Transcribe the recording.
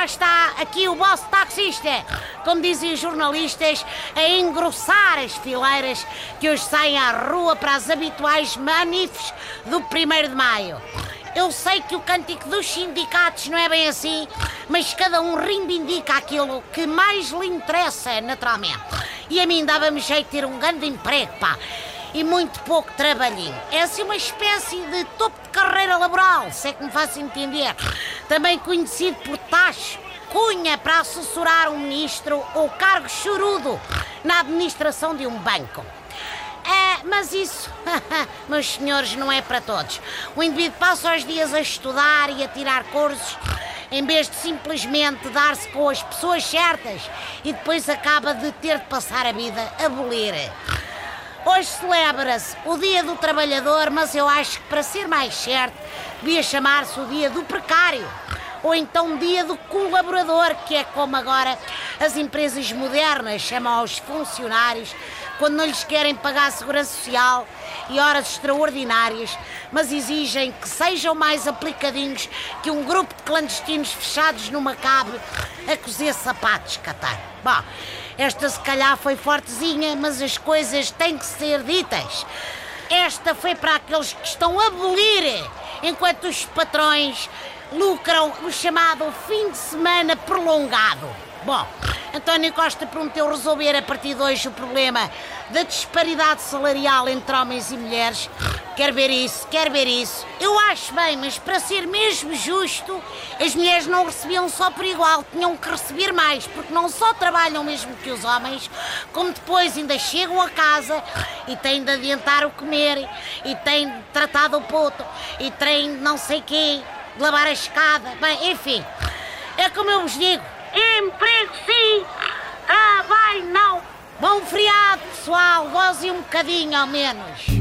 cá está aqui o vosso taxista, como dizem os jornalistas, a engrossar as fileiras que hoje saem à rua para as habituais manifes do 1 de Maio. Eu sei que o cântico dos sindicatos não é bem assim, mas cada um reivindica aquilo que mais lhe interessa, naturalmente. E a mim dava-me jeito de ter um grande emprego, pá e muito pouco trabalhinho. É assim uma espécie de topo de carreira laboral, se é que me faço entender. Também conhecido por tacho, cunha para assessorar um ministro ou cargo chorudo na administração de um banco. É, mas isso, meus senhores, não é para todos. O indivíduo passa os dias a estudar e a tirar cursos em vez de simplesmente dar-se com as pessoas certas e depois acaba de ter de passar a vida a bolir. Hoje celebra-se o Dia do Trabalhador, mas eu acho que para ser mais certo devia chamar-se o Dia do Precário. Ou então Dia do Colaborador, que é como agora as empresas modernas chamam aos funcionários quando não lhes querem pagar a segurança social e horas extraordinárias, mas exigem que sejam mais aplicadinhos que um grupo de clandestinos fechados numa cabe a cozer sapatos, Catar. Bom, esta se calhar foi fortezinha, mas as coisas têm que ser ditas. Esta foi para aqueles que estão a abolir, enquanto os patrões lucram o chamado fim de semana prolongado. Bom, António Costa prometeu resolver a partir de hoje o problema da disparidade salarial entre homens e mulheres. Quer ver isso, quer ver isso. Eu acho bem, mas para ser mesmo justo, as mulheres não recebiam só por igual, tinham que receber mais, porque não só trabalham mesmo que os homens, como depois ainda chegam a casa e têm de adiantar o comer, e têm de tratar do puto, e têm de não sei quê, de lavar a escada. Bem, enfim, é como eu vos digo, emprego sim, trabalho não. Bom feriado, pessoal, gozem um bocadinho ao menos.